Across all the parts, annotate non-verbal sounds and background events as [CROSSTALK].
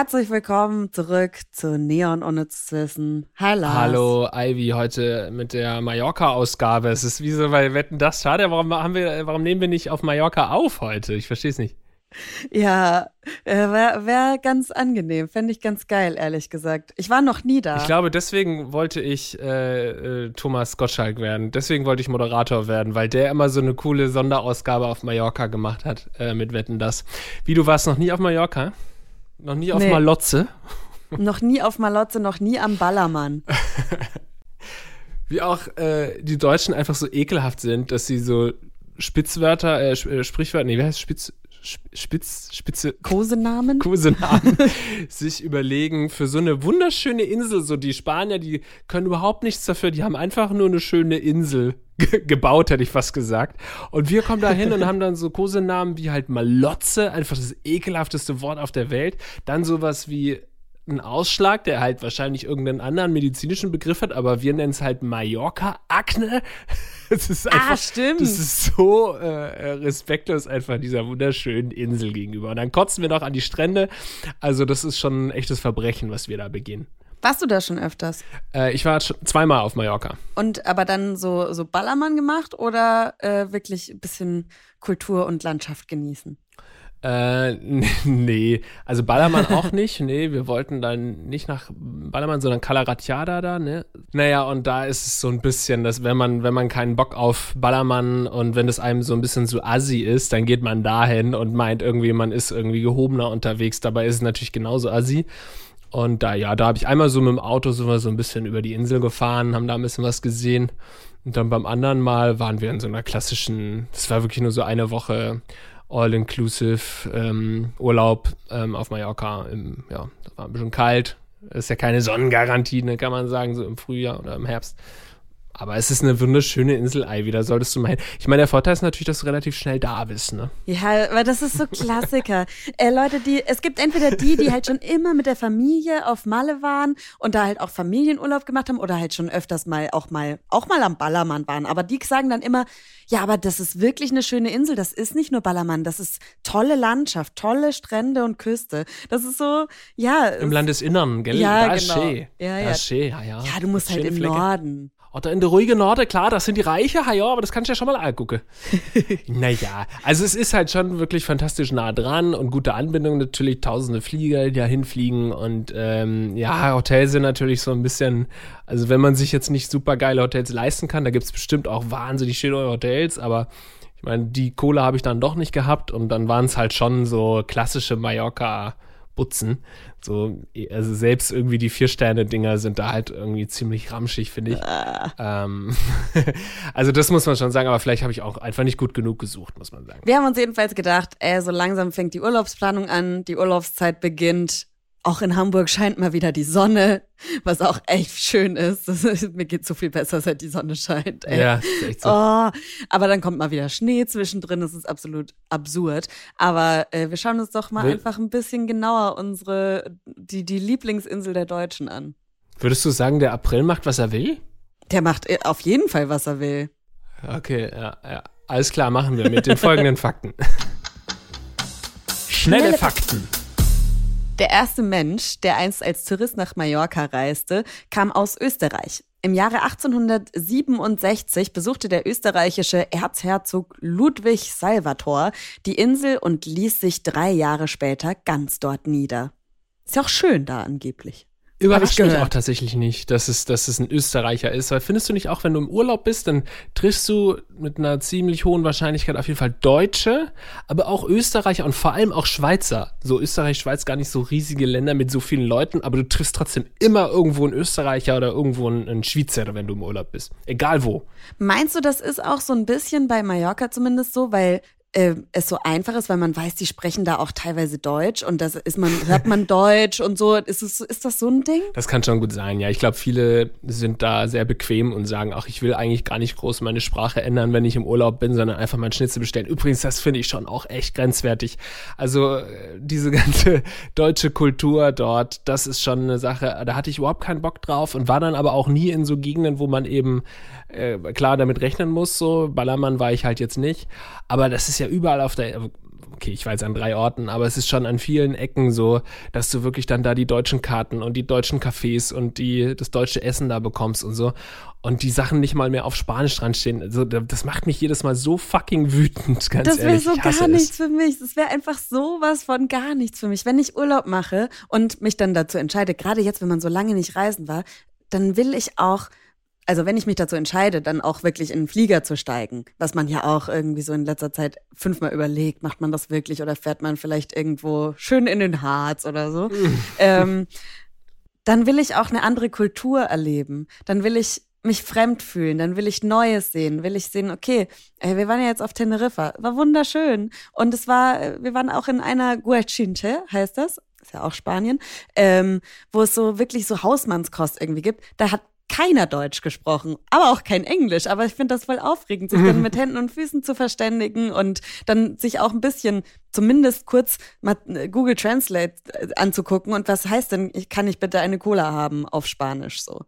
Herzlich willkommen zurück zu Neon Unnützes Wissen. Hi Lars. Hallo Ivy, heute mit der Mallorca-Ausgabe. Es ist wie so bei Wetten das. Schade, warum, haben wir, warum nehmen wir nicht auf Mallorca auf heute? Ich verstehe es nicht. Ja, äh, wäre wär ganz angenehm. Fände ich ganz geil, ehrlich gesagt. Ich war noch nie da. Ich glaube, deswegen wollte ich äh, äh, Thomas Gottschalk werden. Deswegen wollte ich Moderator werden, weil der immer so eine coole Sonderausgabe auf Mallorca gemacht hat äh, mit Wetten das. Wie, du warst noch nie auf Mallorca? Noch nie auf Nee. Malotze? [LAUGHS] noch nie auf Malotze, noch nie am Ballermann. [LAUGHS] Wie auch äh, die Deutschen einfach so ekelhaft sind, dass sie so Spitzwörter, äh, äh, Sprichwörter, nee, wie heißt Spitz, Sp- Spitz, Spitze, Kosenamen? [LAUGHS] Kosenamen sich überlegen für so eine wunderschöne Insel. So die Spanier, die können überhaupt nichts dafür. Die haben einfach nur eine schöne Insel [LAUGHS] ge- gebaut, hätte ich fast gesagt. Und wir kommen da hin und haben dann so Kosenamen wie halt Malotze, einfach das ekelhafteste Wort auf der Welt. Dann sowas wie ein Ausschlag, der halt wahrscheinlich irgendeinen anderen medizinischen Begriff hat, aber wir nennen es halt Mallorca-Akne. Es [LAUGHS] ist einfach, Ah, stimmt. Das ist so äh, respektlos einfach dieser wunderschönen Insel gegenüber. Und dann kotzen wir noch an die Strände. Also das ist schon ein echtes Verbrechen, was wir da begehen. Warst du da schon öfters? Äh, ich war schon zweimal auf Mallorca. Und aber dann so, so Ballermann gemacht oder äh, wirklich ein bisschen Kultur und Landschaft genießen? Äh, [LAUGHS] nee, also Ballermann auch nicht. Nee, wir wollten dann nicht nach Ballermann, sondern Calaratiada da, ne? Naja, und da ist es so ein bisschen, dass wenn man, wenn man keinen Bock auf Ballermann und wenn es einem so ein bisschen zu assi ist, dann geht man dahin und meint irgendwie, man ist irgendwie gehobener unterwegs. Dabei ist es natürlich genauso assi. Und da, ja, da habe ich einmal so mit dem Auto so, so ein bisschen über die Insel gefahren, haben da ein bisschen was gesehen. Und dann beim anderen Mal waren wir in so einer klassischen, das war wirklich nur so eine Woche All-Inclusive ähm, Urlaub ähm, auf Mallorca. Im, ja, das war ein bisschen kalt. Ist ja keine Sonnengarantie, ne, kann man sagen, so im Frühjahr oder im Herbst. Aber es ist eine wunderschöne Insel, Ivy, da solltest du mal hin. Ich meine, der Vorteil ist natürlich, dass du relativ schnell da bist, ne? Ja, weil das ist so Klassiker. äh, Leute, die, es gibt entweder die, die halt schon immer mit der Familie auf Malle waren und da halt auch Familienurlaub gemacht haben oder halt schon öfters mal auch mal, auch mal am Ballermann waren. Aber die sagen dann immer, ja, aber das ist wirklich eine schöne Insel. Das ist nicht nur Ballermann, das ist tolle Landschaft, tolle Strände und Küste. Das ist so, ja. Im es- Landesinnern, gell? Ja, da ist genau. schön. Ja, da ja. ist schön, ja, ja. Ja, du musst halt im Flecke. Norden. Oder in der ruhigen Norde, klar, das sind die Reiche, ja, ja, aber das kannst du ja schon mal angucken. [LAUGHS] naja, also es ist halt schon wirklich fantastisch nah dran und gute Anbindung natürlich, tausende Flieger, die da hinfliegen und ähm, ja, Hotels sind natürlich so ein bisschen, also wenn man sich jetzt nicht super geile Hotels leisten kann, da gibt's bestimmt auch wahnsinnig schöne Hotels, aber ich meine, die Kohle habe ich dann doch nicht gehabt und dann waren es halt schon so klassische Mallorca- Butzen. So, also selbst irgendwie die Vier-Sterne-Dinger sind da halt irgendwie ziemlich ramschig, finde ich. Ähm, [LAUGHS] also das muss man schon sagen, aber vielleicht habe ich auch einfach nicht gut genug gesucht, muss man sagen. Wir haben uns jedenfalls gedacht, ey, so langsam fängt die Urlaubsplanung an, die Urlaubszeit beginnt. Auch in Hamburg scheint mal wieder die Sonne, was auch echt schön ist. Mir geht so viel besser, seit die Sonne scheint. Ey. Ja, ist echt so. Oh, aber dann kommt mal wieder Schnee zwischendrin, das ist absolut absurd. Aber äh, wir schauen uns doch mal Will- einfach ein bisschen genauer unsere, die, die Lieblingsinsel der Deutschen an. Würdest du sagen, der April macht, was er will? Der macht äh, auf jeden Fall, was er will. Okay, ja, ja. Alles klar, machen wir mit den folgenden Fakten. Schnelle Fakten. Der erste Mensch, der einst als Tourist nach Mallorca reiste, kam aus Österreich. Im Jahre 1867 besuchte der österreichische Erzherzog Ludwig Salvator die Insel und ließ sich drei Jahre später ganz dort nieder. Ist ja auch schön da angeblich. Überrascht ich mich auch tatsächlich nicht, dass es, dass es ein Österreicher ist, weil findest du nicht auch, wenn du im Urlaub bist, dann triffst du mit einer ziemlich hohen Wahrscheinlichkeit auf jeden Fall Deutsche, aber auch Österreicher und vor allem auch Schweizer. So Österreich, Schweiz gar nicht so riesige Länder mit so vielen Leuten, aber du triffst trotzdem immer irgendwo einen Österreicher oder irgendwo einen, einen Schweizer, wenn du im Urlaub bist. Egal wo. Meinst du, das ist auch so ein bisschen bei Mallorca zumindest so, weil äh, es so einfach ist, weil man weiß, die sprechen da auch teilweise Deutsch und das ist man, hört man [LAUGHS] Deutsch und so. Ist, es, ist das so ein Ding? Das kann schon gut sein, ja. Ich glaube, viele sind da sehr bequem und sagen, ach, ich will eigentlich gar nicht groß meine Sprache ändern, wenn ich im Urlaub bin, sondern einfach mal Schnitzel bestellen. Übrigens, das finde ich schon auch echt grenzwertig. Also äh, diese [LAUGHS] ganze deutsche Kultur dort, das ist schon eine Sache, da hatte ich überhaupt keinen Bock drauf und war dann aber auch nie in so Gegenden, wo man eben äh, klar damit rechnen muss, so. Ballermann war ich halt jetzt nicht. Aber das ist ja überall auf der, okay, ich war jetzt an drei Orten, aber es ist schon an vielen Ecken so, dass du wirklich dann da die deutschen Karten und die deutschen Cafés und die, das deutsche Essen da bekommst und so. Und die Sachen nicht mal mehr auf Spanisch dran stehen. Also, das macht mich jedes Mal so fucking wütend, ganz das ehrlich. Das wäre so gar nichts für mich. Das wäre einfach sowas von gar nichts für mich. Wenn ich Urlaub mache und mich dann dazu entscheide, gerade jetzt, wenn man so lange nicht reisen war, dann will ich auch also wenn ich mich dazu entscheide, dann auch wirklich in einen Flieger zu steigen, was man ja auch irgendwie so in letzter Zeit fünfmal überlegt, macht man das wirklich oder fährt man vielleicht irgendwo schön in den Harz oder so, [LAUGHS] ähm, dann will ich auch eine andere Kultur erleben. Dann will ich mich fremd fühlen, dann will ich Neues sehen, will ich sehen, okay, ey, wir waren ja jetzt auf Teneriffa, war wunderschön. Und es war, wir waren auch in einer Guachinte, heißt das, ist ja auch Spanien, ähm, wo es so wirklich so Hausmannskost irgendwie gibt. Da hat keiner Deutsch gesprochen, aber auch kein Englisch. Aber ich finde das voll aufregend, sich dann [LAUGHS] mit Händen und Füßen zu verständigen und dann sich auch ein bisschen, zumindest kurz mal äh, Google Translate äh, anzugucken. Und was heißt denn, kann ich bitte eine Cola haben auf Spanisch so?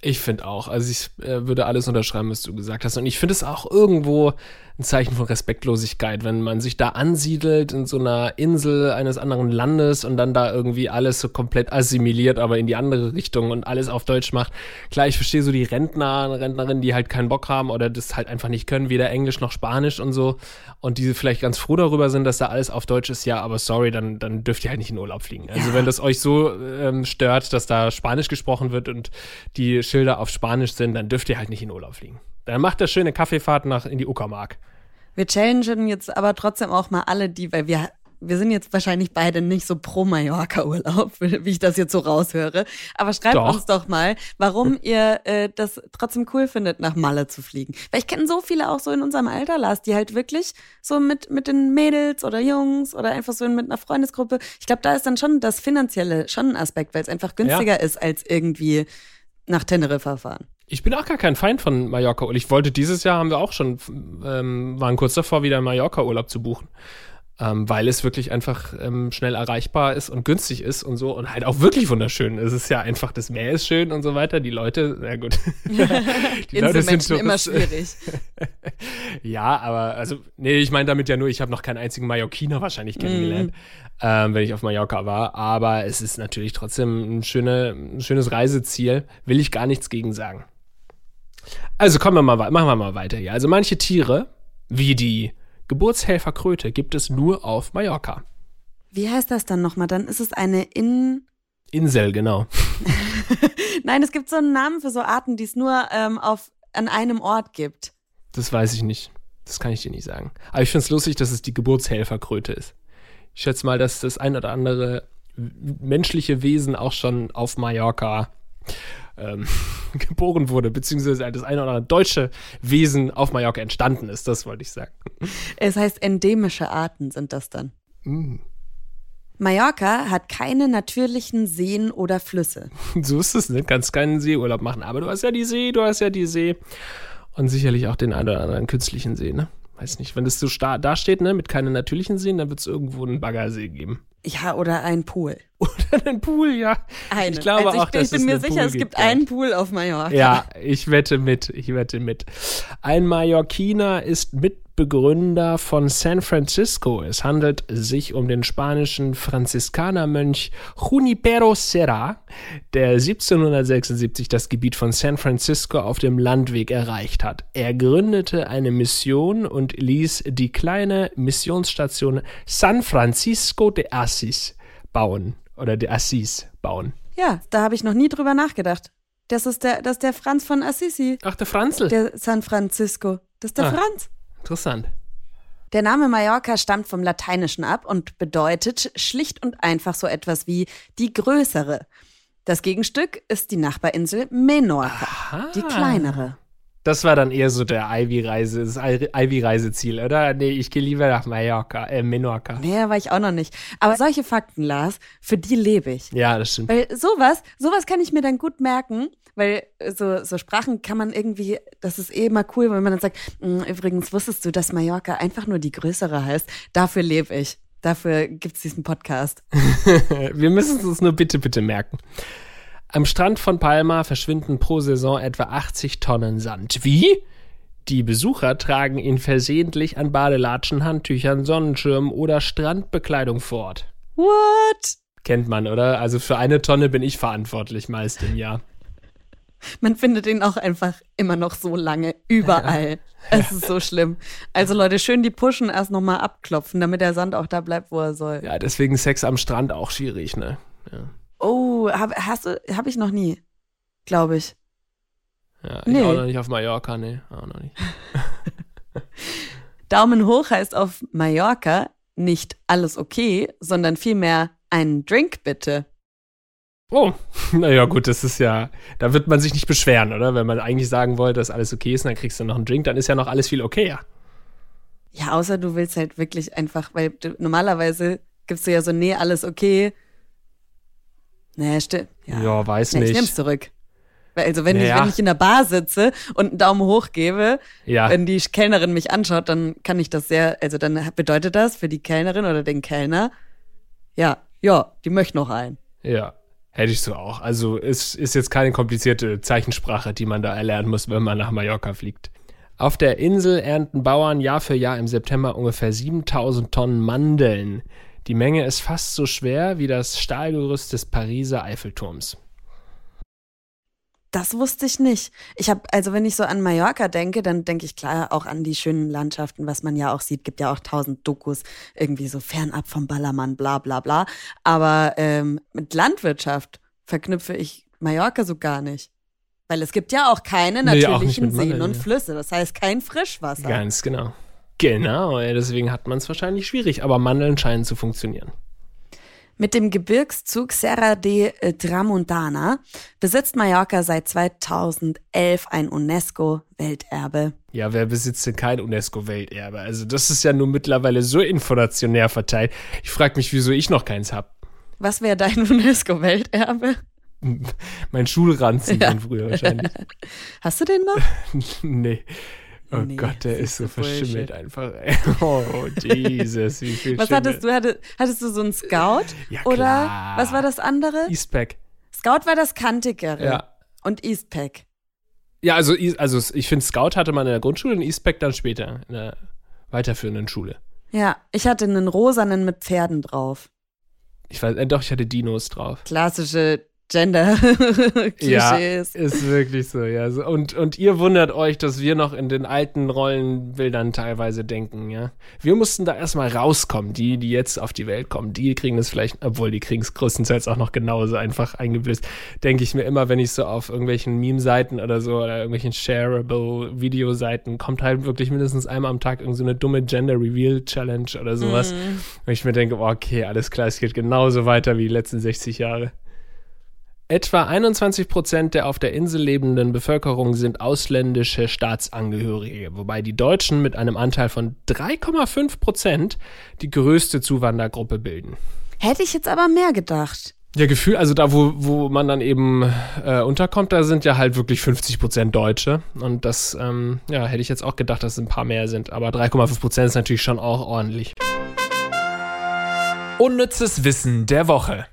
Ich finde auch. Also ich äh, würde alles unterschreiben, was du gesagt hast. Und ich finde es auch irgendwo ein Zeichen von Respektlosigkeit, wenn man sich da ansiedelt in so einer Insel eines anderen Landes und dann da irgendwie alles so komplett assimiliert, aber in die andere Richtung und alles auf Deutsch macht. Klar, ich verstehe so die Rentner, Rentnerinnen, die halt keinen Bock haben oder das halt einfach nicht können, weder Englisch noch Spanisch und so. Und die vielleicht ganz froh darüber sind, dass da alles auf Deutsch ist. Ja, aber sorry, dann, dann dürft ihr halt nicht in Urlaub fliegen. Also ja. wenn das euch so ähm, stört, dass da Spanisch gesprochen wird und die Schilder auf Spanisch sind, dann dürft ihr halt nicht in Urlaub fliegen. Dann macht das schöne Kaffeefahrt nach in die Uckermark. Wir challengen jetzt aber trotzdem auch mal alle, die, weil wir wir sind jetzt wahrscheinlich beide nicht so pro Mallorca-Urlaub, [LAUGHS] wie ich das jetzt so raushöre. Aber schreibt doch. uns doch mal, warum ihr äh, das trotzdem cool findet, nach Malle zu fliegen. Weil ich kenne so viele auch so in unserem Alter, Lars, die halt wirklich so mit, mit den Mädels oder Jungs oder einfach so mit einer Freundesgruppe. Ich glaube, da ist dann schon das Finanzielle schon ein Aspekt, weil es einfach günstiger ja. ist, als irgendwie nach Teneriffa fahren. Ich bin auch gar kein Feind von Mallorca. Und ich wollte dieses Jahr, haben wir auch schon, ähm, waren kurz davor, wieder Mallorca-Urlaub zu buchen. Ähm, weil es wirklich einfach ähm, schnell erreichbar ist und günstig ist und so und halt auch wirklich wunderschön. Es ist ja einfach, das Meer ist schön und so weiter. Die Leute, na gut. [LAUGHS] die Leute sind so, immer schwierig. [LAUGHS] ja, aber also, nee, ich meine damit ja nur, ich habe noch keinen einzigen Mallorquiner wahrscheinlich kennengelernt. Mm ähm, wenn ich auf Mallorca war. Aber es ist natürlich trotzdem ein, schöne, ein schönes Reiseziel. Will ich gar nichts gegen sagen. Also kommen wir mal, machen wir mal weiter hier. Also manche Tiere, wie die Geburtshelferkröte, gibt es nur auf Mallorca. Wie heißt das dann nochmal? Dann ist es eine In... Insel, genau. [LAUGHS] Nein, es gibt so einen Namen für so Arten, die es nur ähm, auf, an einem Ort gibt. Das weiß ich nicht. Das kann ich dir nicht sagen. Aber ich finde es lustig, dass es die Geburtshelferkröte ist. Ich schätze mal, dass das ein oder andere menschliche Wesen auch schon auf Mallorca ähm, [LAUGHS] geboren wurde, beziehungsweise das eine oder andere deutsche Wesen auf Mallorca entstanden ist, das wollte ich sagen. Es heißt, endemische Arten sind das dann. Mm. Mallorca hat keine natürlichen Seen oder Flüsse. [LAUGHS] So ist es, ne? Kannst keinen Seeurlaub machen. Aber du hast ja die See, du hast ja die See. Und sicherlich auch den einen oder anderen künstlichen See, ne? Weiß nicht, wenn das so da steht, ne, mit keinen natürlichen Seen, dann wird es irgendwo einen Baggersee geben. Ja, oder ein Pool. [LAUGHS] Oder einen Pool, ja. Einen. Ich glaube also ich, auch, dass ich bin mir sicher, Pool es gibt gibt, einen Pool auf Mallorca. Ja, ich wette mit, ich wette mit. Ein Mallorquiner ist mit Mitbegründer von San Francisco. Es handelt sich um den spanischen Franziskanermönch Junipero Serra, der 1776 das Gebiet von San Francisco auf dem Landweg erreicht hat. Er gründete eine Mission und ließ die kleine Missionsstation San Francisco de Assis bauen oder de Assis bauen. Ja, da habe ich noch nie drüber nachgedacht. Das ist der, das ist der Franz von Assisi. Ach, der Franzl. Der San Francisco. Das ist der ah. Franz. Interessant. Der Name Mallorca stammt vom Lateinischen ab und bedeutet schlicht und einfach so etwas wie die größere. Das Gegenstück ist die Nachbarinsel Menorca, Aha. die kleinere. Das war dann eher so der Ivy-Reise, das Ivy-Reiseziel, oder? Nee, ich gehe lieber nach Mallorca, äh, Menorca. Nee, war ich auch noch nicht. Aber solche Fakten, Lars, für die lebe ich. Ja, das stimmt. Weil sowas, sowas kann ich mir dann gut merken, weil so, so Sprachen kann man irgendwie, das ist eh immer cool, wenn man dann sagt, hm, übrigens wusstest du, dass Mallorca einfach nur die größere heißt. Dafür lebe ich. Dafür gibt es diesen Podcast. [LAUGHS] Wir müssen es uns nur bitte, bitte merken. Am Strand von Palma verschwinden pro Saison etwa 80 Tonnen Sand. Wie? Die Besucher tragen ihn versehentlich an Badelatschen, Handtüchern, Sonnenschirmen oder Strandbekleidung fort. What? Kennt man, oder? Also für eine Tonne bin ich verantwortlich meist im Jahr. Man findet ihn auch einfach immer noch so lange überall. [LAUGHS] Es ist so schlimm. Also Leute, schön die Pushen erst nochmal abklopfen, damit der Sand auch da bleibt, wo er soll. Ja, deswegen Sex am Strand auch schwierig, ne? Ja. Oh, hab, hast du, hab ich noch nie, glaube ich. Ja, ich nee. auch noch nicht auf Mallorca, nee, auch noch nicht. [LAUGHS] Daumen hoch heißt auf Mallorca nicht alles okay, sondern vielmehr einen Drink bitte. Oh, [LAUGHS] naja, gut, das ist ja, da wird man sich nicht beschweren, oder? Wenn man eigentlich sagen wollte, dass alles okay ist, dann kriegst du noch einen Drink, dann ist ja noch alles viel okayer. Ja, außer du willst halt wirklich einfach, weil du, normalerweise gibst du ja so, nee, alles okay, naja, stimmt. Ja, ja weiß nee, nicht. Ich nehm's zurück. Also wenn, naja. ich, wenn ich in der Bar sitze und einen Daumen hoch gebe, ja. wenn die Kellnerin mich anschaut, dann kann ich das sehr, also dann bedeutet das für die Kellnerin oder den Kellner, ja, ja, die möchte noch ein. Ja, hätte ich so auch. Also es ist jetzt keine komplizierte Zeichensprache, die man da erlernen muss, wenn man nach Mallorca fliegt. Auf der Insel ernten Bauern Jahr für Jahr im September ungefähr 7000 Tonnen Mandeln. Die Menge ist fast so schwer wie das Stahlgerüst des Pariser Eiffelturms. Das wusste ich nicht. Ich habe, also wenn ich so an Mallorca denke, dann denke ich klar auch an die schönen Landschaften, was man ja auch sieht. Gibt ja auch tausend Dokus, irgendwie so fernab vom Ballermann, bla bla bla. Aber ähm, mit Landwirtschaft verknüpfe ich Mallorca so gar nicht. Weil es gibt ja auch keine natürlichen nee, auch Seen und Flüsse. Das heißt kein Frischwasser. Ganz genau. Genau, deswegen hat man es wahrscheinlich schwierig, aber Mandeln scheinen zu funktionieren. Mit dem Gebirgszug Serra de Tramontana besitzt Mallorca seit 2011 ein UNESCO-Welterbe. Ja, wer besitzt denn kein UNESCO-Welterbe? Also das ist ja nur mittlerweile so inflationär verteilt. Ich frage mich, wieso ich noch keins habe. Was wäre dein [LAUGHS] UNESCO-Welterbe? mein Schulranzen ja. von früher wahrscheinlich. [LAUGHS] Hast du den noch? [LAUGHS] nee. Oh nee, Gott, der ist so verschimmelt einfach. [LAUGHS] Oh, Jesus, wie viel Was Schimmel. hattest du? Hattest, hattest du so einen Scout? Ja, Oder klar. was war das andere? Eastpack. Scout war das kantigere. Ja. Und Eastpack. Ja, also, also ich finde, Scout hatte man in der Grundschule und Eastpack dann später in der weiterführenden Schule. Ja, ich hatte einen rosanen mit Pferden drauf. Ich weiß, äh, doch, ich hatte Dinos drauf. Klassische Gender-Klischees. [LAUGHS] Ja, ist wirklich so, ja. Und, und ihr wundert euch, dass wir noch in den alten Rollenbildern teilweise denken, ja. Wir mussten da erstmal rauskommen. Die, die jetzt auf die Welt kommen, die kriegen es vielleicht, obwohl die kriegen es größtenteils auch noch genauso einfach eingebläst. Denke ich mir immer, wenn ich so auf irgendwelchen Meme-Seiten oder so oder irgendwelchen Shareable-Videoseiten kommt halt wirklich mindestens einmal am Tag irgendeine so dumme Gender-Reveal-Challenge oder sowas. Mhm. Und ich mir denke, okay, alles klar, es geht genauso weiter wie die letzten 60 Jahre. Etwa 21 Prozent der auf der Insel lebenden Bevölkerung sind ausländische Staatsangehörige, wobei die Deutschen mit einem Anteil von 3,5 Prozent die größte Zuwandergruppe bilden. Hätte ich jetzt aber mehr gedacht. Ja, Gefühl, also da, wo, wo man dann eben äh, unterkommt, da sind ja halt wirklich 50 Prozent Deutsche. Und das, ähm, ja, hätte ich jetzt auch gedacht, dass es ein paar mehr sind. Aber 3,5 Prozent ist natürlich schon auch ordentlich. Unnützes Wissen der Woche.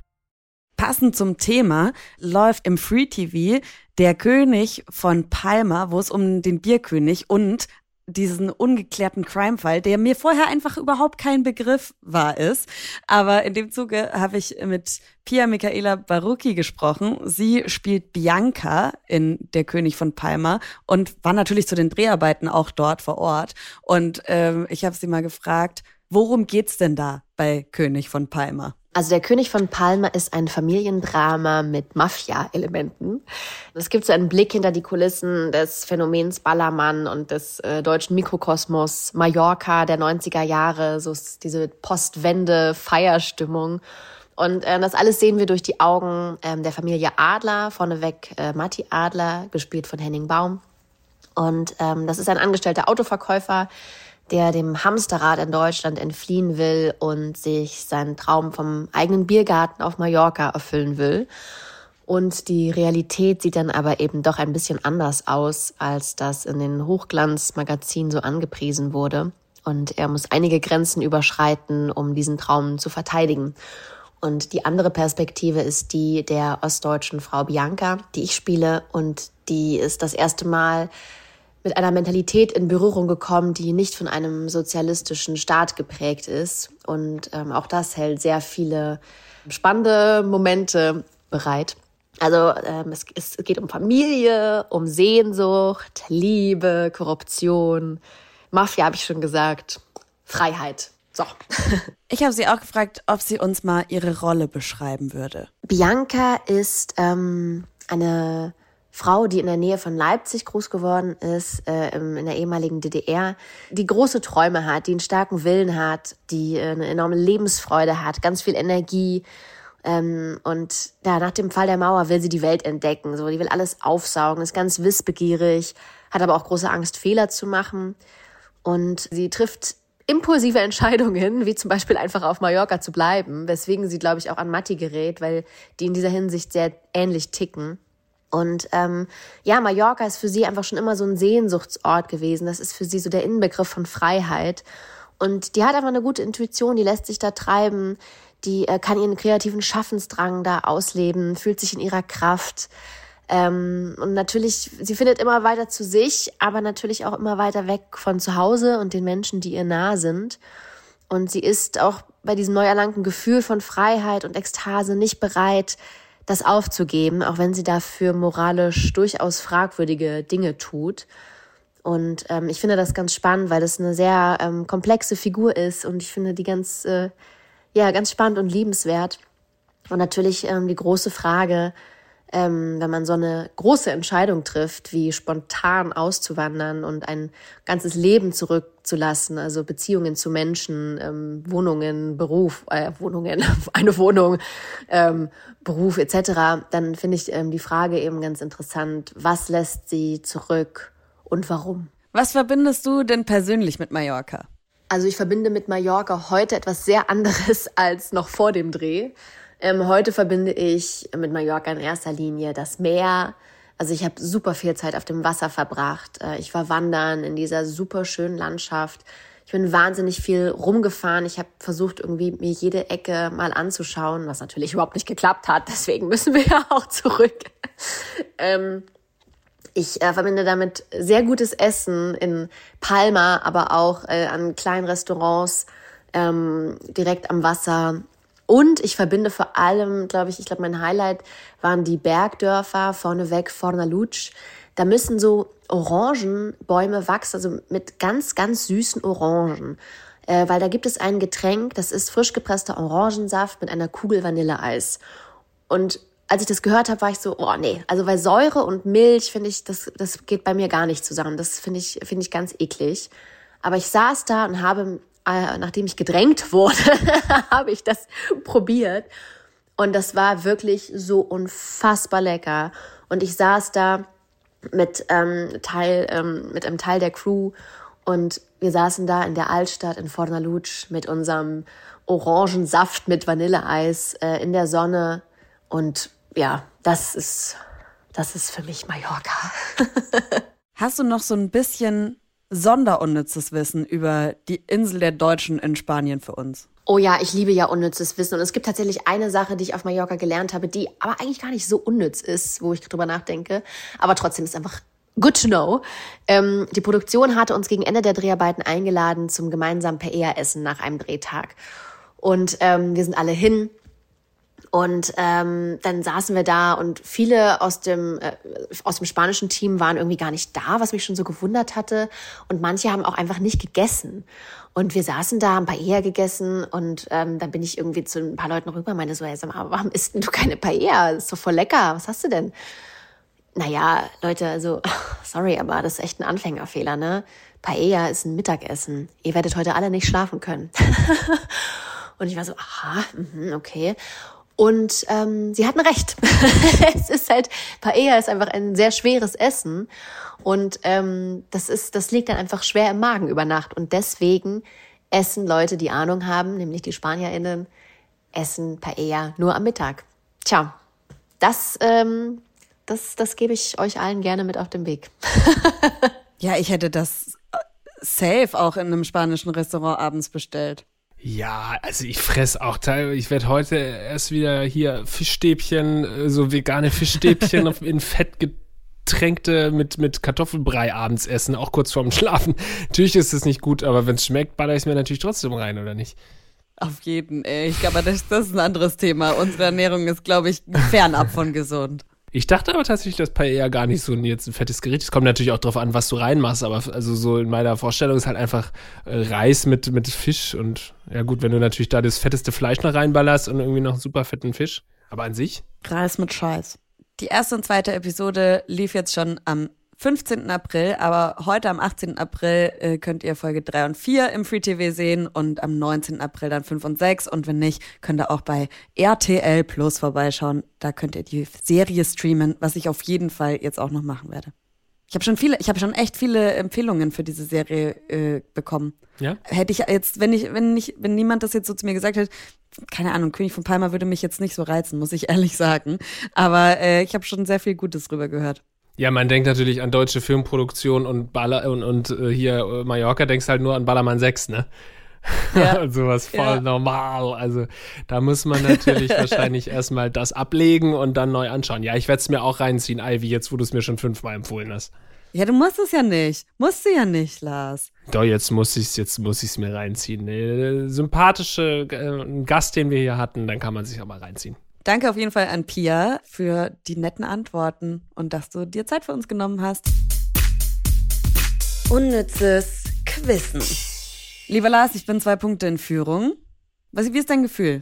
Passend zum Thema läuft im Free TV der König von Palma, wo es um den Bierkönig und diesen ungeklärten Crime-Fall, der mir vorher einfach überhaupt kein Begriff war ist. Aber in dem Zuge habe ich mit Pia Michaela Barucki gesprochen. Sie spielt Bianca in Der König von Palma und war natürlich zu den Dreharbeiten auch dort vor Ort. Und ähm, ich habe sie mal gefragt, worum geht's denn da bei König von Palma? Also der König von Palma ist ein Familiendrama mit Mafia-Elementen. Es gibt so einen Blick hinter die Kulissen des Phänomens Ballermann und des äh, deutschen Mikrokosmos Mallorca der 90er Jahre, so diese Postwende-Feierstimmung. Und äh, das alles sehen wir durch die Augen ähm, der Familie Adler, vorneweg äh, Matti Adler, gespielt von Henning Baum. Und ähm, das ist ein angestellter Autoverkäufer, der dem Hamsterrad in Deutschland entfliehen will und sich seinen Traum vom eigenen Biergarten auf Mallorca erfüllen will. Und die Realität sieht dann aber eben doch ein bisschen anders aus, als das in den Hochglanzmagazinen so angepriesen wurde. Und er muss einige Grenzen überschreiten, um diesen Traum zu verteidigen. Und die andere Perspektive ist die der ostdeutschen Frau Bianca, die ich spiele. Und die ist das erste Mal mit einer Mentalität in Berührung gekommen, die nicht von einem sozialistischen Staat geprägt ist. Und ähm, auch das hält sehr viele spannende Momente bereit. Also ähm, es, es geht um Familie, um Sehnsucht, Liebe, Korruption, Mafia habe ich schon gesagt, Freiheit. So. [LAUGHS] Ich habe sie auch gefragt, ob sie uns mal ihre Rolle beschreiben würde. Bianca ist ähm, eine Frau, die in der Nähe von Leipzig groß geworden ist, äh, in der ehemaligen DDR, die große Träume hat, die einen starken Willen hat, die äh, eine enorme Lebensfreude hat, ganz viel Energie. Ähm, und ja, nach dem Fall der Mauer will sie die Welt entdecken. So, die will alles aufsaugen, ist ganz wissbegierig, hat aber auch große Angst, Fehler zu machen. Und sie trifft impulsive Entscheidungen, wie zum Beispiel einfach auf Mallorca zu bleiben, weswegen sie, glaube ich, auch an Matti gerät, weil die in dieser Hinsicht sehr ähnlich ticken. Und ähm, ja, Mallorca ist für sie einfach schon immer so ein Sehnsuchtsort gewesen. Das ist für sie so der Inbegriff von Freiheit. Und die hat einfach eine gute Intuition, die lässt sich da treiben, die äh, kann ihren kreativen Schaffensdrang da ausleben, fühlt sich in ihrer Kraft. Ähm, und natürlich, sie findet immer weiter zu sich, aber natürlich auch immer weiter weg von zu Hause und den Menschen, die ihr nah sind. Und sie ist auch bei diesem neu erlangten Gefühl von Freiheit und Ekstase nicht bereit, das aufzugeben, auch wenn sie dafür moralisch durchaus fragwürdige Dinge tut. Und ähm, ich finde das ganz spannend, weil das eine sehr ähm, komplexe Figur ist und ich finde die ganz, äh, ja, ganz spannend und liebenswert. Und natürlich ähm, die große Frage, ähm, wenn man so eine große Entscheidung trifft, wie spontan auszuwandern und ein ganzes Leben zurückzulassen, also Beziehungen zu Menschen, ähm, Wohnungen, Beruf, äh, Wohnungen, [LAUGHS] eine Wohnung, ähm, Beruf etc., dann finde ich ähm, die Frage eben ganz interessant, was lässt sie zurück und warum? Was verbindest du denn persönlich mit Mallorca? Also ich verbinde mit Mallorca heute etwas sehr anderes [LAUGHS] als noch vor dem Dreh. Ähm, heute verbinde ich mit Mallorca in erster Linie das Meer. Also ich habe super viel Zeit auf dem Wasser verbracht. Äh, ich war wandern in dieser super schönen Landschaft. Ich bin wahnsinnig viel rumgefahren. Ich habe versucht, irgendwie mir jede Ecke mal anzuschauen, was natürlich überhaupt nicht geklappt hat. Deswegen müssen wir [LAUGHS] ja auch zurück. ähm, ich äh, verbinde damit sehr gutes Essen in Palma, aber auch äh, an kleinen Restaurants ähm, direkt am Wasser. Und ich verbinde vor allem, glaube ich, ich glaube, mein Highlight waren die Bergdörfer vorneweg, Fornaluch. Da müssen so Orangenbäume wachsen, also mit ganz, ganz süßen Orangen. Äh, weil da gibt es ein Getränk, das ist frisch gepresster Orangensaft mit einer Kugel Vanilleeis. Und als ich das gehört habe, war ich so, oh nee, also weil Säure und Milch finde ich, das, das geht bei mir gar nicht zusammen. Das finde ich, finde ich ganz eklig. Aber ich saß da und habe äh, nachdem ich gedrängt wurde, [LAUGHS] habe ich das probiert. Und das war wirklich so unfassbar lecker. Und ich saß da mit, ähm, Teil, ähm, mit einem Teil der Crew und wir saßen da in der Altstadt in Fornaluch mit unserem Orangensaft mit Vanilleeis äh, in der Sonne. Und ja, das ist, das ist für mich Mallorca. [LAUGHS] Hast du noch so ein bisschen sonderunnützes Wissen über die Insel der Deutschen in Spanien für uns? Oh ja, ich liebe ja unnützes Wissen. Und es gibt tatsächlich eine Sache, die ich auf Mallorca gelernt habe, die aber eigentlich gar nicht so unnütz ist, wo ich drüber nachdenke. Aber trotzdem ist einfach good to know. Ähm, die Produktion hatte uns gegen Ende der Dreharbeiten eingeladen zum gemeinsamen Paella-Essen nach einem Drehtag. Und ähm, wir sind alle hin und ähm, dann saßen wir da und viele aus dem, äh, aus dem spanischen Team waren irgendwie gar nicht da, was mich schon so gewundert hatte. Und manche haben auch einfach nicht gegessen. Und wir saßen da, haben Paella gegessen und ähm, dann bin ich irgendwie zu ein paar Leuten rüber und meine so, hey, sag mal, warum isst denn du keine Paella? Das ist doch voll lecker. Was hast du denn? Naja, Leute, also, [LAUGHS] sorry, aber das ist echt ein Anfängerfehler, ne? Paella ist ein Mittagessen. Ihr werdet heute alle nicht schlafen können. [LAUGHS] und ich war so, aha, mh, okay. Und ähm, sie hatten recht. [LAUGHS] es ist halt, Paella ist einfach ein sehr schweres Essen. Und ähm, das, ist, das liegt dann einfach schwer im Magen über Nacht. Und deswegen essen Leute, die Ahnung haben, nämlich die SpanierInnen, essen Paella nur am Mittag. Tja, das, ähm, das, das gebe ich euch allen gerne mit auf den Weg. [LAUGHS] ja, ich hätte das äh, safe auch in einem spanischen Restaurant abends bestellt. Ja, also ich fress auch teilweise. Ich werde heute erst wieder hier Fischstäbchen, äh, so vegane Fischstäbchen [LAUGHS] in Fett getränkte mit, mit Kartoffelbrei abends essen, auch kurz vorm Schlafen. Natürlich ist es nicht gut, aber wenn es schmeckt, baller ich es mir natürlich trotzdem rein, oder nicht? Auf jeden, ey. Ich glaube, das, das ist ein anderes Thema. Unsere Ernährung ist, glaube ich, fernab von gesund. Ich dachte aber tatsächlich, dass Paella gar nicht so ein, jetzt ein fettes Gericht ist. Kommt natürlich auch drauf an, was du reinmachst, aber also so in meiner Vorstellung ist halt einfach äh, Reis mit, mit Fisch und ja gut, wenn du natürlich da das fetteste Fleisch noch reinballerst und irgendwie noch einen super fetten Fisch. Aber an sich? Reis mit Scheiß. Die erste und zweite Episode lief jetzt schon am 15. April, aber heute am 18. April äh, könnt ihr Folge 3 und 4 im Free TV sehen und am 19. April dann 5 und 6 und wenn nicht, könnt ihr auch bei RTL Plus vorbeischauen. Da könnt ihr die Serie streamen, was ich auf jeden Fall jetzt auch noch machen werde. Ich habe schon viele, ich habe schon echt viele Empfehlungen für diese Serie äh, bekommen. Ja. Hätte ich jetzt, wenn ich, wenn nicht, wenn niemand das jetzt so zu mir gesagt hätte, keine Ahnung, König von Palma würde mich jetzt nicht so reizen, muss ich ehrlich sagen. Aber äh, ich habe schon sehr viel Gutes drüber gehört. Ja, man denkt natürlich an deutsche Filmproduktion und Baller und, und äh, hier äh, Mallorca denkst halt nur an Ballermann 6, ne? Ja. [LAUGHS] also was voll ja. normal. Also da muss man natürlich [LAUGHS] wahrscheinlich erstmal das ablegen und dann neu anschauen. Ja, ich werde es mir auch reinziehen, Ivy, jetzt wo du es mir schon fünfmal empfohlen hast. Ja, du musst es ja nicht. Musst du ja nicht, Lars. Doch, jetzt muss ich es jetzt muss ich's mir reinziehen. Ne, sympathische äh, Gast, den wir hier hatten, dann kann man sich auch mal reinziehen. Danke auf jeden Fall an Pia für die netten Antworten und dass du dir Zeit für uns genommen hast. Unnützes Quissen. Lieber Lars, ich bin zwei Punkte in Führung. Was, wie ist dein Gefühl?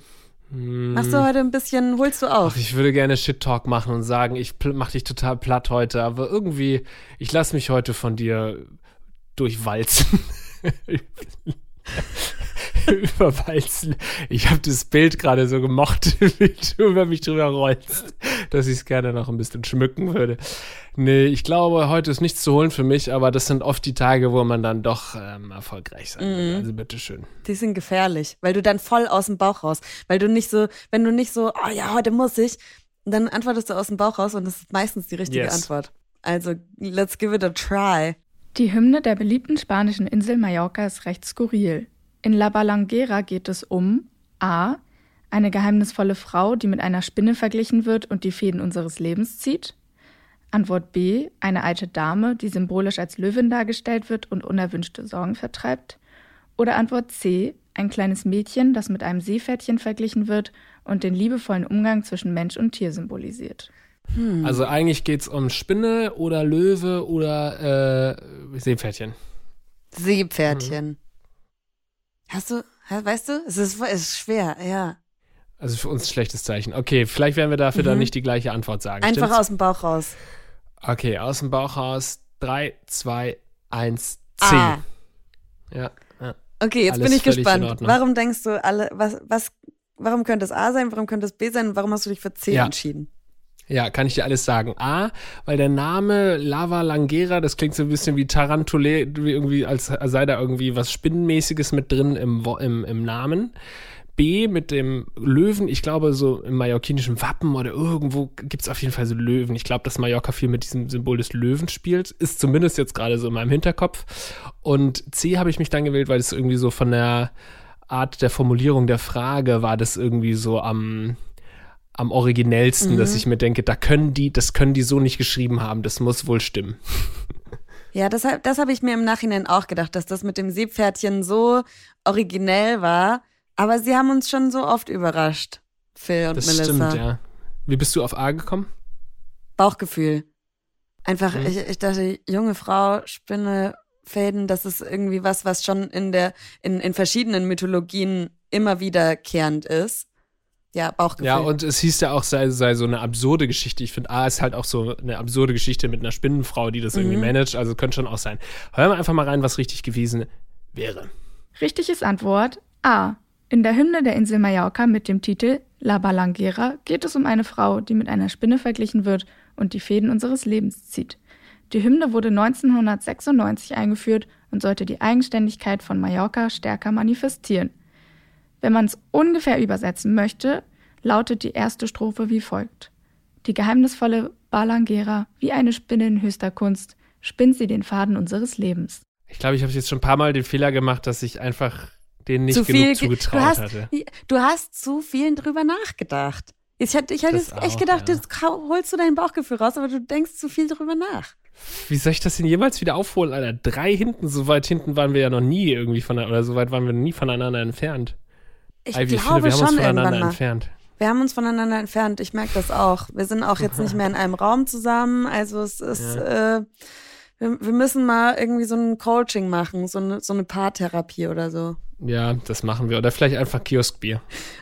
Hm. Machst du heute ein bisschen, holst du auf? Ach, ich würde gerne Shit-Talk machen und sagen, ich mach dich total platt heute, aber irgendwie, ich lass mich heute von dir durchwalzen. [LAUGHS] [LAUGHS] überwalzen. Ich habe das Bild gerade so gemocht, [LAUGHS] wie du über mich drüber rollst, dass ich es gerne noch ein bisschen schmücken würde. Nee, ich glaube, heute ist nichts zu holen für mich, aber das sind oft die Tage, wo man dann doch ähm, erfolgreich sein will. Mhm. Also bitteschön. Die sind gefährlich, weil du dann voll aus dem Bauch raus, weil du nicht so, wenn du nicht so, oh ja, heute muss ich, dann antwortest du aus dem Bauch raus und das ist meistens die richtige yes. Antwort. Also, let's give it a try. Die Hymne der beliebten spanischen Insel Mallorca ist recht skurril. In La Balangera geht es um a. eine geheimnisvolle Frau, die mit einer Spinne verglichen wird und die Fäden unseres Lebens zieht. Antwort B. Eine alte Dame, die symbolisch als Löwin dargestellt wird und unerwünschte Sorgen vertreibt. Oder Antwort C. Ein kleines Mädchen, das mit einem Seepferdchen verglichen wird und den liebevollen Umgang zwischen Mensch und Tier symbolisiert. Hm. Also eigentlich geht es um Spinne oder Löwe oder äh, Seepferdchen. Seepferdchen. Mhm. Hast du, weißt du, es ist, es ist schwer, ja. Also für uns ein schlechtes Zeichen. Okay, vielleicht werden wir dafür mhm. dann nicht die gleiche Antwort sagen. Einfach Stimmt's? aus dem Bauch raus. Okay, aus dem Bauch raus. 3, 2, 1, C. Ah. Ja, ja. Okay, jetzt Alles bin ich gespannt. Warum denkst du alle, was, was, warum könnte es A sein, warum könnte es B sein und warum hast du dich für C ja. entschieden? Ja, kann ich dir alles sagen. A, weil der Name Lava Langera, das klingt so ein bisschen wie Tarantule, wie irgendwie, als sei da irgendwie was Spinnenmäßiges mit drin im, im, im Namen. B mit dem Löwen, ich glaube, so im mallorquinischen Wappen oder irgendwo gibt es auf jeden Fall so Löwen. Ich glaube, dass Mallorca viel mit diesem Symbol des Löwen spielt. Ist zumindest jetzt gerade so in meinem Hinterkopf. Und C habe ich mich dann gewählt, weil es irgendwie so von der Art der Formulierung der Frage war das irgendwie so am am originellsten, mhm. dass ich mir denke, da können die, das können die so nicht geschrieben haben, das muss wohl stimmen. [LAUGHS] Ja, das, das habe ich mir im Nachhinein auch gedacht, dass das mit dem Seepferdchen so originell war. Aber sie haben uns schon so oft überrascht, Phil und das Melissa. Stimmt, ja. Wie bist du auf A gekommen? Bauchgefühl. Einfach, mhm. ich, ich dachte, junge Frau, Spinne, Fäden, das ist irgendwie was, was schon in der, in, in verschiedenen Mythologien immer wiederkehrend ist ja, Bauchgefühl. Ja, und es hieß ja auch, sei, sei so eine absurde Geschichte. Ich finde, A ist halt auch so eine absurde Geschichte mit einer Spinnenfrau, die das mhm. irgendwie managt. Also könnte schon auch sein. Hören wir einfach mal rein, was richtig gewesen wäre. Richtig ist Antwort A. In der Hymne der Insel Mallorca mit dem Titel La Balanguera geht es um eine Frau, die mit einer Spinne verglichen wird und die Fäden unseres Lebens zieht. Die Hymne wurde 1996 eingeführt und sollte die Eigenständigkeit von Mallorca stärker manifestieren. Wenn man es ungefähr übersetzen möchte, lautet die erste Strophe wie folgt. Die geheimnisvolle Balangera, wie eine Spinne in höchster Kunst, spinnt sie den Faden unseres Lebens. Ich glaube, ich habe jetzt schon ein paar Mal den Fehler gemacht, dass ich einfach denen nicht zu genug zugetraut du hast, hatte. Du hast zu vielen drüber nachgedacht. Ich hätte, ich echt gedacht, ja. jetzt holst du dein Bauchgefühl raus, aber du denkst zu viel drüber nach. Wie soll ich das denn jemals wieder aufholen, Alter? Drei hinten, so weit hinten waren wir ja noch nie irgendwie von, oder so weit waren wir nie voneinander entfernt. Ich Ivy, glaube ich finde, wir haben uns voneinander entfernt. Wir haben uns voneinander entfernt. Ich merke das auch. Wir sind auch jetzt nicht [LAUGHS] mehr in einem Raum zusammen. Also es ist, ja. äh, wir, wir, müssen mal irgendwie so ein Coaching machen, so eine, so eine Paartherapie oder so. Ja, das machen wir. Oder vielleicht einfach Kioskbier.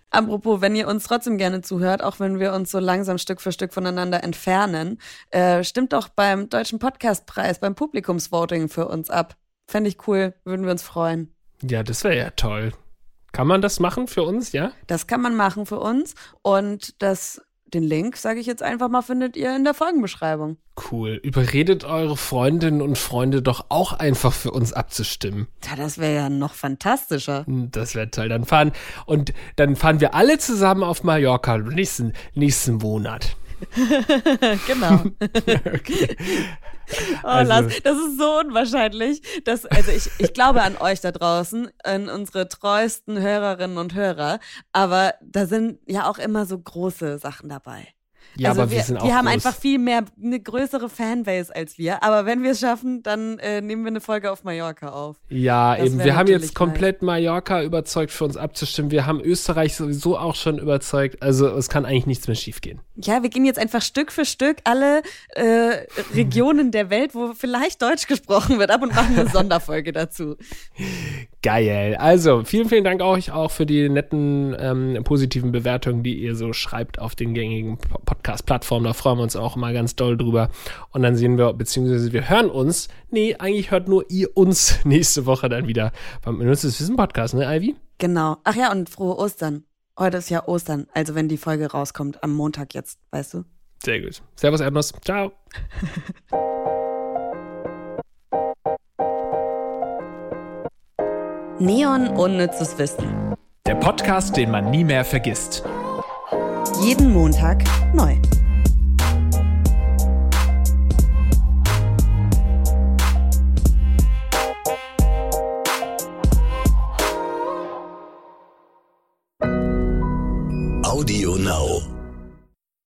Apropos, wenn ihr uns trotzdem gerne zuhört, auch wenn wir uns so langsam Stück für Stück voneinander entfernen, äh, stimmt doch beim Deutschen Podcastpreis, beim Publikumsvoting für uns ab. Fände ich cool, würden wir uns freuen. Ja, das wäre ja toll. Kann man das machen für uns, ja? Das kann man machen für uns. Und das den Link, sage ich jetzt einfach mal, findet ihr in der Folgenbeschreibung. Cool. Überredet eure Freundinnen und Freunde doch auch einfach für uns abzustimmen. Ja, das wäre ja noch fantastischer. Hm, das wäre toll. Dann fahren und dann fahren wir alle zusammen auf Mallorca nächsten, nächsten Monat. [LAUGHS] genau. [LAUGHS] okay. Oh, also. Lars, das ist so unwahrscheinlich. Dass, also ich, ich glaube an euch da draußen, an unsere treuesten Hörerinnen und Hörer, aber da sind ja auch immer so große Sachen dabei. Ja, also aber wir, wir sind auch Wir haben groß. einfach viel mehr, eine größere Fanbase als wir. Aber wenn wir es schaffen, dann äh, nehmen wir eine Folge auf Mallorca auf. Ja, das eben. Wir haben jetzt komplett. Mallorca überzeugt, für uns abzustimmen. Wir haben Österreich sowieso auch schon überzeugt. Also es kann eigentlich nichts mehr schiefgehen. Ja, wir gehen jetzt einfach Stück für Stück alle äh, Regionen der Welt, wo vielleicht Deutsch gesprochen wird, ab und machen eine [LAUGHS] Sonderfolge dazu. Geil. Also, vielen, vielen Dank euch auch für die netten, ähm, positiven Bewertungen, die ihr so schreibt auf den gängigen Podcast-Plattformen. Da freuen wir uns auch mal ganz doll drüber. Und dann sehen wir, beziehungsweise wir hören uns. Nee, eigentlich hört nur ihr uns [LAUGHS] nächste Woche dann wieder beim Benutztes Wissen Podcast, ne, Ivy? Genau. Ach ja, und frohe Ostern. Heute ist ja Ostern, also wenn die Folge rauskommt, am Montag jetzt, weißt du? Sehr gut. Servus, Erdnuss. Ciao. Neon Unnützes Wissen. Der Podcast, den man nie mehr vergisst. Jeden Montag neu.